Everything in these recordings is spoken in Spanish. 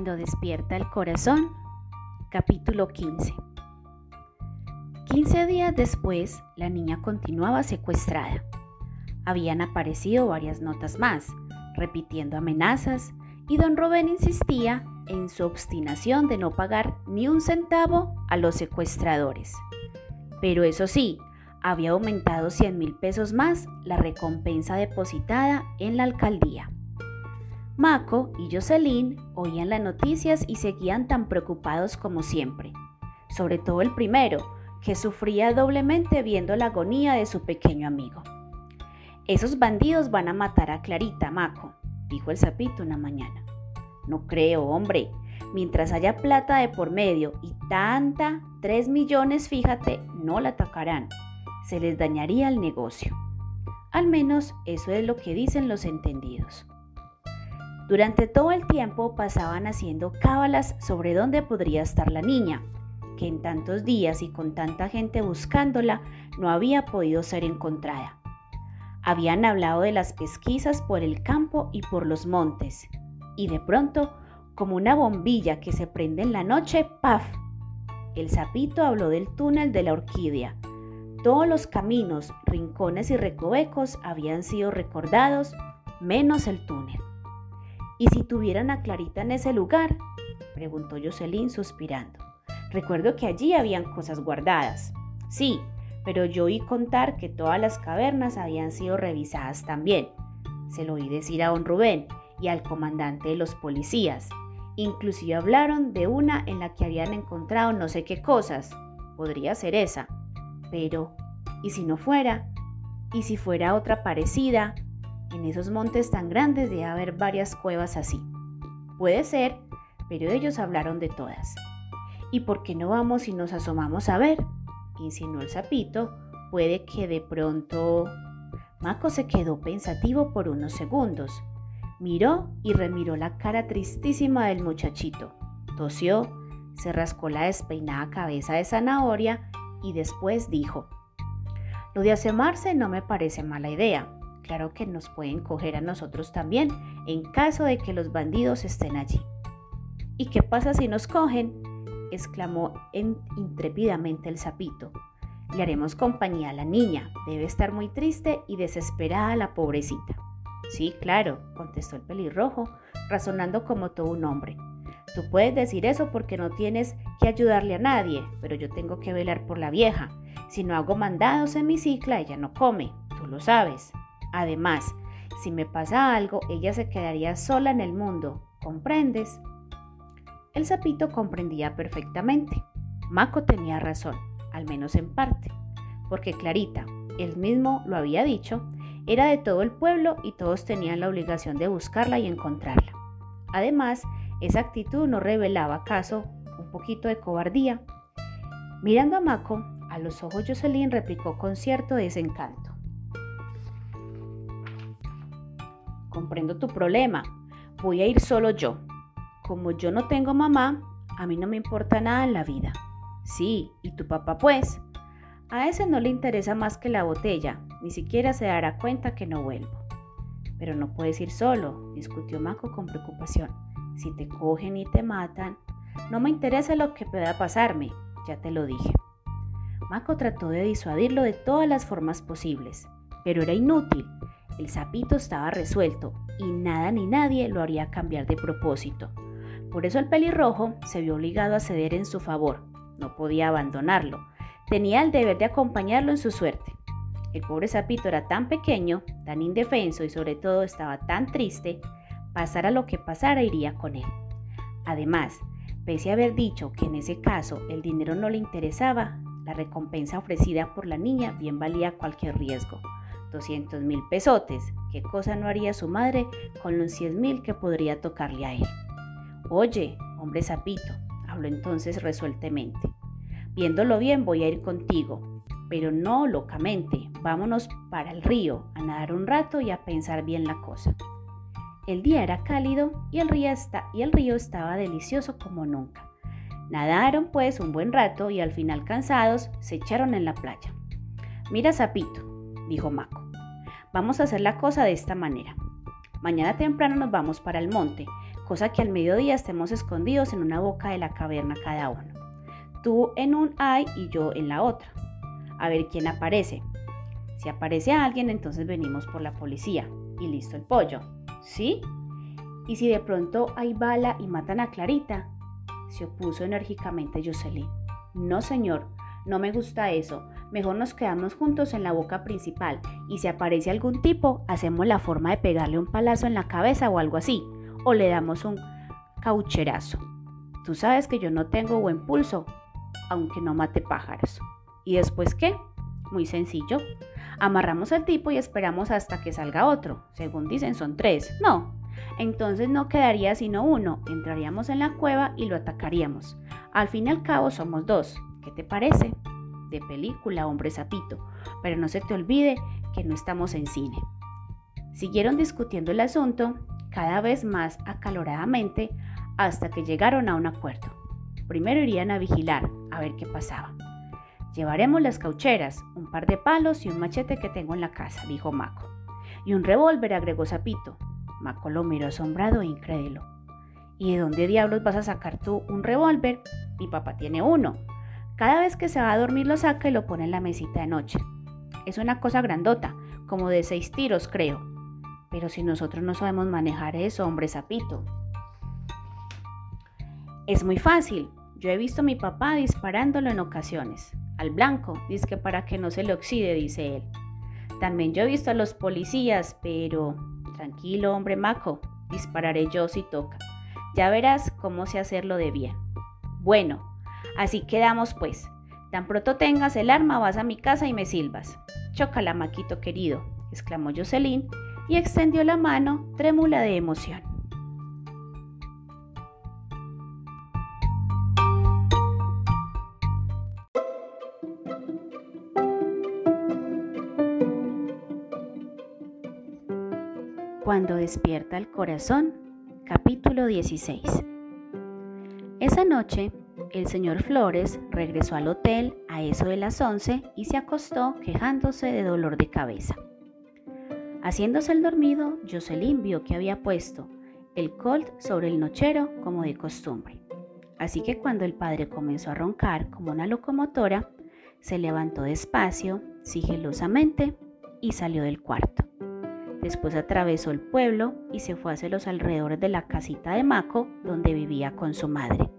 Cuando despierta el corazón, capítulo 15. 15 días después, la niña continuaba secuestrada. Habían aparecido varias notas más, repitiendo amenazas, y don Rubén insistía en su obstinación de no pagar ni un centavo a los secuestradores. Pero eso sí, había aumentado 100 mil pesos más la recompensa depositada en la alcaldía. Mako y Jocelyn oían las noticias y seguían tan preocupados como siempre, sobre todo el primero, que sufría doblemente viendo la agonía de su pequeño amigo. Esos bandidos van a matar a Clarita, Mako, dijo el sapito una mañana. No creo, hombre. Mientras haya plata de por medio y tanta, tres millones, fíjate, no la atacarán. Se les dañaría el negocio. Al menos eso es lo que dicen los entendidos. Durante todo el tiempo pasaban haciendo cábalas sobre dónde podría estar la niña, que en tantos días y con tanta gente buscándola no había podido ser encontrada. Habían hablado de las pesquisas por el campo y por los montes, y de pronto, como una bombilla que se prende en la noche, ¡paf! El sapito habló del túnel de la orquídea. Todos los caminos, rincones y recovecos habían sido recordados, menos el túnel. ¿Y si tuvieran a Clarita en ese lugar? preguntó Jocelyn suspirando. Recuerdo que allí habían cosas guardadas. Sí, pero yo oí contar que todas las cavernas habían sido revisadas también. Se lo oí decir a don Rubén y al comandante de los policías. Inclusive hablaron de una en la que habían encontrado no sé qué cosas. Podría ser esa. Pero, ¿y si no fuera? ¿Y si fuera otra parecida? En esos montes tan grandes debe haber varias cuevas así. Puede ser, pero ellos hablaron de todas. ¿Y por qué no vamos y nos asomamos a ver? insinuó el sapito. Puede que de pronto... Maco se quedó pensativo por unos segundos. Miró y remiró la cara tristísima del muchachito. Tosió, se rascó la despeinada cabeza de zanahoria y después dijo, Lo de asomarse no me parece mala idea claro que nos pueden coger a nosotros también en caso de que los bandidos estén allí. ¿Y qué pasa si nos cogen? exclamó intrépidamente el sapito. Le haremos compañía a la niña. Debe estar muy triste y desesperada la pobrecita. Sí, claro, contestó el pelirrojo, razonando como todo un hombre. Tú puedes decir eso porque no tienes que ayudarle a nadie, pero yo tengo que velar por la vieja. Si no hago mandados en mi cicla, ella no come, tú lo sabes. Además, si me pasa algo, ella se quedaría sola en el mundo. ¿Comprendes? El sapito comprendía perfectamente. Maco tenía razón, al menos en parte, porque Clarita, él mismo lo había dicho, era de todo el pueblo y todos tenían la obligación de buscarla y encontrarla. Además, esa actitud no revelaba acaso un poquito de cobardía. Mirando a Maco, a los ojos Jocelyn replicó con cierto desencanto. Comprendo tu problema. Voy a ir solo yo. Como yo no tengo mamá, a mí no me importa nada en la vida. Sí, ¿y tu papá pues? A ese no le interesa más que la botella, ni siquiera se dará cuenta que no vuelvo. Pero no puedes ir solo, discutió Maco con preocupación. Si te cogen y te matan, no me interesa lo que pueda pasarme, ya te lo dije. Maco trató de disuadirlo de todas las formas posibles, pero era inútil. El sapito estaba resuelto y nada ni nadie lo haría cambiar de propósito. Por eso el pelirrojo se vio obligado a ceder en su favor. No podía abandonarlo. Tenía el deber de acompañarlo en su suerte. El pobre sapito era tan pequeño, tan indefenso y sobre todo estaba tan triste, pasara lo que pasara iría con él. Además, pese a haber dicho que en ese caso el dinero no le interesaba, la recompensa ofrecida por la niña bien valía cualquier riesgo. 200 mil pesotes. ¿Qué cosa no haría su madre con los 100 mil que podría tocarle a él? Oye, hombre sapito, habló entonces resueltamente. Viéndolo bien voy a ir contigo, pero no locamente. Vámonos para el río, a nadar un rato y a pensar bien la cosa. El día era cálido y el río, y el río estaba delicioso como nunca. Nadaron pues un buen rato y al final cansados se echaron en la playa. Mira, sapito, dijo Maco. Vamos a hacer la cosa de esta manera. Mañana temprano nos vamos para el monte. cosa que al mediodía estemos escondidos en una boca de la caverna cada uno. Tú en un ay y yo en la otra. A ver quién aparece. Si aparece alguien, entonces venimos por la policía y listo el pollo. ¿Sí? Y si de pronto hay bala y matan a Clarita, se opuso enérgicamente Jocelyn. No, señor, no me gusta eso. Mejor nos quedamos juntos en la boca principal y si aparece algún tipo, hacemos la forma de pegarle un palazo en la cabeza o algo así, o le damos un caucherazo. Tú sabes que yo no tengo buen pulso, aunque no mate pájaros. ¿Y después qué? Muy sencillo. Amarramos al tipo y esperamos hasta que salga otro. Según dicen son tres. No. Entonces no quedaría sino uno. Entraríamos en la cueva y lo atacaríamos. Al fin y al cabo somos dos. ¿Qué te parece? De película, hombre sapito. Pero no se te olvide que no estamos en cine. Siguieron discutiendo el asunto cada vez más acaloradamente hasta que llegaron a un acuerdo. Primero irían a vigilar a ver qué pasaba. Llevaremos las caucheras, un par de palos y un machete que tengo en la casa, dijo Maco. Y un revólver, agregó Zapito. Maco lo miró asombrado e incrédulo. ¿Y de dónde diablos vas a sacar tú un revólver? Mi papá tiene uno. Cada vez que se va a dormir lo saca y lo pone en la mesita de noche. Es una cosa grandota, como de seis tiros, creo. Pero si nosotros no sabemos manejar eso, hombre Zapito. Es muy fácil. Yo he visto a mi papá disparándolo en ocasiones al blanco, dice que para que no se le oxide, dice él. También yo he visto a los policías, pero tranquilo, hombre maco, dispararé yo si toca. Ya verás cómo sé hacerlo de bien. Bueno, así quedamos pues. Tan pronto tengas el arma, vas a mi casa y me silbas. Chócala, maquito querido, exclamó Jocelyn y extendió la mano trémula de emoción. Cuando despierta el corazón, capítulo 16. Esa noche, el señor Flores regresó al hotel a eso de las 11 y se acostó quejándose de dolor de cabeza. Haciéndose el dormido, Jocelyn vio que había puesto el colt sobre el nochero como de costumbre. Así que cuando el padre comenzó a roncar como una locomotora, se levantó despacio, sigilosamente y salió del cuarto. Después atravesó el pueblo y se fue hacia los alrededores de la casita de Maco donde vivía con su madre.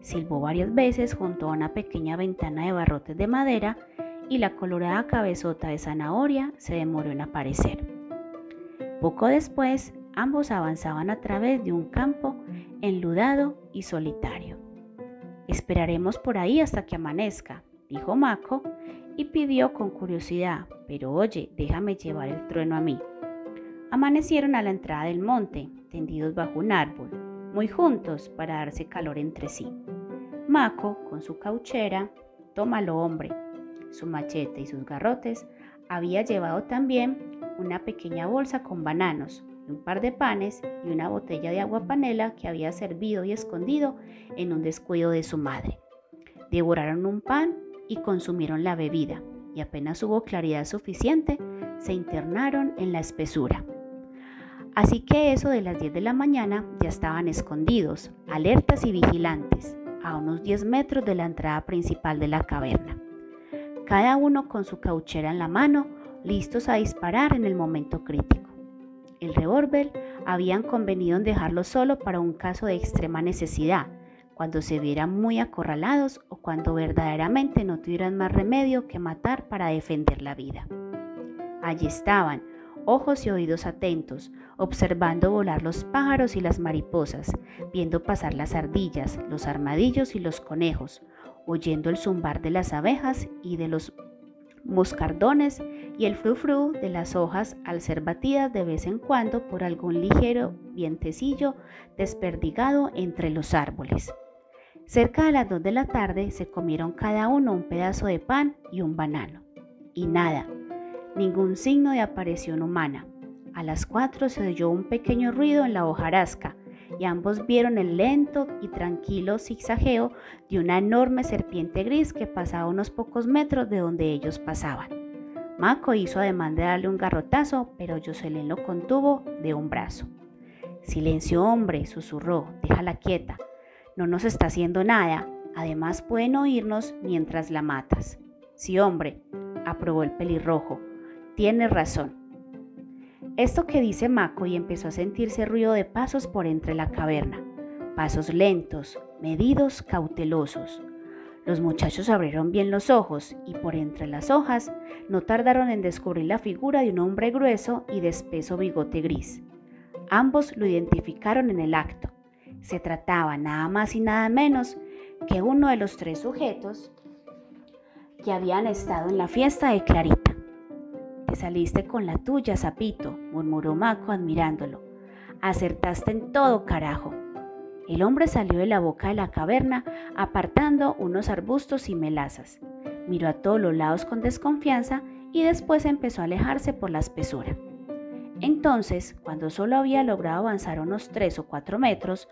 Silbó varias veces junto a una pequeña ventana de barrotes de madera y la colorada cabezota de zanahoria se demoró en aparecer. Poco después, ambos avanzaban a través de un campo enludado y solitario. Esperaremos por ahí hasta que amanezca, dijo Maco y pidió con curiosidad, pero oye, déjame llevar el trueno a mí. Amanecieron a la entrada del monte, tendidos bajo un árbol, muy juntos para darse calor entre sí. Maco, con su cauchera, tómalo hombre, su machete y sus garrotes, había llevado también una pequeña bolsa con bananos, un par de panes y una botella de agua panela que había servido y escondido en un descuido de su madre. Devoraron un pan y consumieron la bebida, y apenas hubo claridad suficiente, se internaron en la espesura. Así que eso de las 10 de la mañana ya estaban escondidos, alertas y vigilantes, a unos 10 metros de la entrada principal de la caverna. Cada uno con su cauchera en la mano, listos a disparar en el momento crítico. El revólver habían convenido en dejarlo solo para un caso de extrema necesidad, cuando se vieran muy acorralados o cuando verdaderamente no tuvieran más remedio que matar para defender la vida. Allí estaban, ojos y oídos atentos, observando volar los pájaros y las mariposas, viendo pasar las ardillas, los armadillos y los conejos, oyendo el zumbar de las abejas y de los moscardones y el frufru de las hojas al ser batidas de vez en cuando por algún ligero vientecillo desperdigado entre los árboles. Cerca de las dos de la tarde se comieron cada uno un pedazo de pan y un banano. Y nada, ningún signo de aparición humana. A las cuatro se oyó un pequeño ruido en la hojarasca y ambos vieron el lento y tranquilo zigzagueo de una enorme serpiente gris que pasaba unos pocos metros de donde ellos pasaban. Maco hizo ademán de darle un garrotazo, pero Jocelyn lo contuvo de un brazo. Silencio, hombre, susurró, déjala quieta. No nos está haciendo nada. Además pueden oírnos mientras la matas. Sí, hombre, aprobó el pelirrojo. Tienes razón. Esto que dice Mako y empezó a sentirse ruido de pasos por entre la caverna. Pasos lentos, medidos, cautelosos. Los muchachos abrieron bien los ojos y por entre las hojas no tardaron en descubrir la figura de un hombre grueso y de espeso bigote gris. Ambos lo identificaron en el acto. Se trataba nada más y nada menos que uno de los tres sujetos que habían estado en la fiesta de Clarita. Te saliste con la tuya, sapito, murmuró Maco admirándolo. Acertaste en todo, carajo. El hombre salió de la boca de la caverna apartando unos arbustos y melazas. Miró a todos los lados con desconfianza y después empezó a alejarse por la espesura. Entonces, cuando solo había logrado avanzar unos tres o cuatro metros,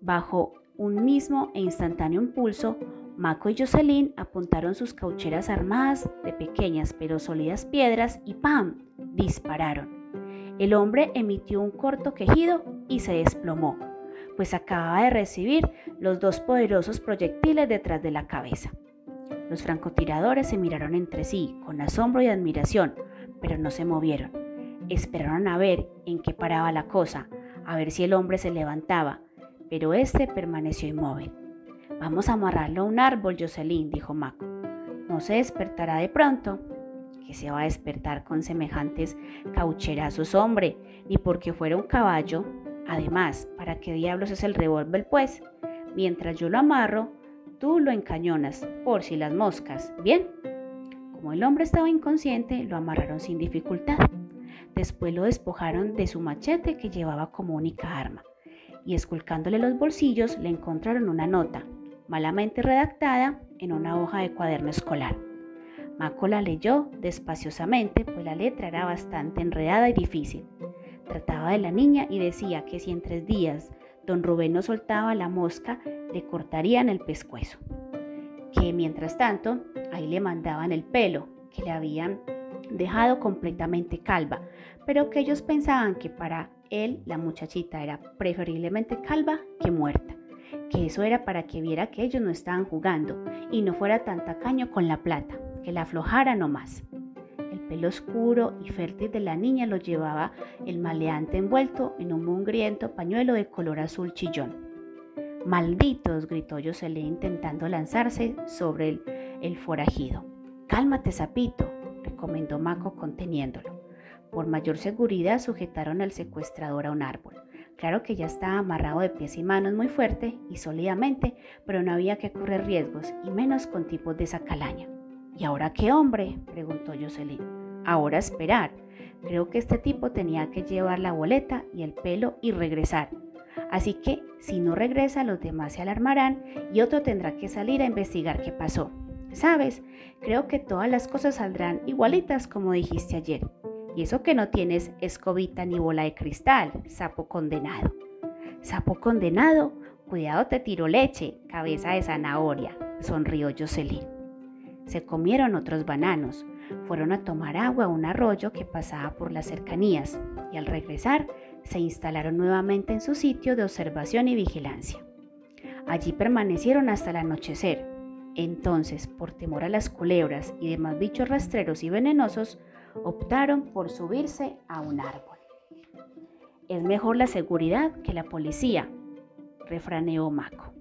bajo un mismo e instantáneo impulso, Maco y Jocelyn apuntaron sus caucheras armadas de pequeñas pero sólidas piedras y ¡pam! dispararon. El hombre emitió un corto quejido y se desplomó pues acababa de recibir los dos poderosos proyectiles detrás de la cabeza. Los francotiradores se miraron entre sí con asombro y admiración, pero no se movieron. Esperaron a ver en qué paraba la cosa, a ver si el hombre se levantaba, pero este permaneció inmóvil. Vamos a amarrarlo a un árbol, Jocelyn, dijo Maco. No se despertará de pronto. Que se va a despertar con semejantes caucherazos, hombre, ni porque fuera un caballo, Además, ¿para qué diablos es el revólver pues? Mientras yo lo amarro, tú lo encañonas, por si las moscas, ¿bien? Como el hombre estaba inconsciente, lo amarraron sin dificultad. Después lo despojaron de su machete que llevaba como única arma, y esculcándole los bolsillos le encontraron una nota, malamente redactada, en una hoja de cuaderno escolar. Maco la leyó despaciosamente, pues la letra era bastante enredada y difícil. Trataba de la niña y decía que si en tres días don Rubén no soltaba la mosca, le cortarían el pescuezo. Que mientras tanto, ahí le mandaban el pelo, que le habían dejado completamente calva, pero que ellos pensaban que para él la muchachita era preferiblemente calva que muerta, que eso era para que viera que ellos no estaban jugando y no fuera tan tacaño con la plata, que la aflojara nomás pelo oscuro y fértil de la niña lo llevaba el maleante envuelto en un mugriento pañuelo de color azul chillón. Malditos, gritó Jocelyn intentando lanzarse sobre el, el forajido. Cálmate, sapito, recomendó Maco conteniéndolo. Por mayor seguridad sujetaron al secuestrador a un árbol. Claro que ya estaba amarrado de pies y manos muy fuerte y sólidamente, pero no había que correr riesgos, y menos con tipos de esa calaña. ¿Y ahora qué hombre? preguntó Jocelyn. Ahora esperar. Creo que este tipo tenía que llevar la boleta y el pelo y regresar. Así que si no regresa los demás se alarmarán y otro tendrá que salir a investigar qué pasó. Sabes, creo que todas las cosas saldrán igualitas como dijiste ayer. Y eso que no tienes escobita ni bola de cristal, sapo condenado. Sapo condenado, cuidado te tiro leche, cabeza de zanahoria, sonrió Jocelyn. Se comieron otros bananos, fueron a tomar agua a un arroyo que pasaba por las cercanías y al regresar se instalaron nuevamente en su sitio de observación y vigilancia. Allí permanecieron hasta el anochecer. Entonces, por temor a las culebras y demás bichos rastreros y venenosos, optaron por subirse a un árbol. Es mejor la seguridad que la policía, refraneó Maco.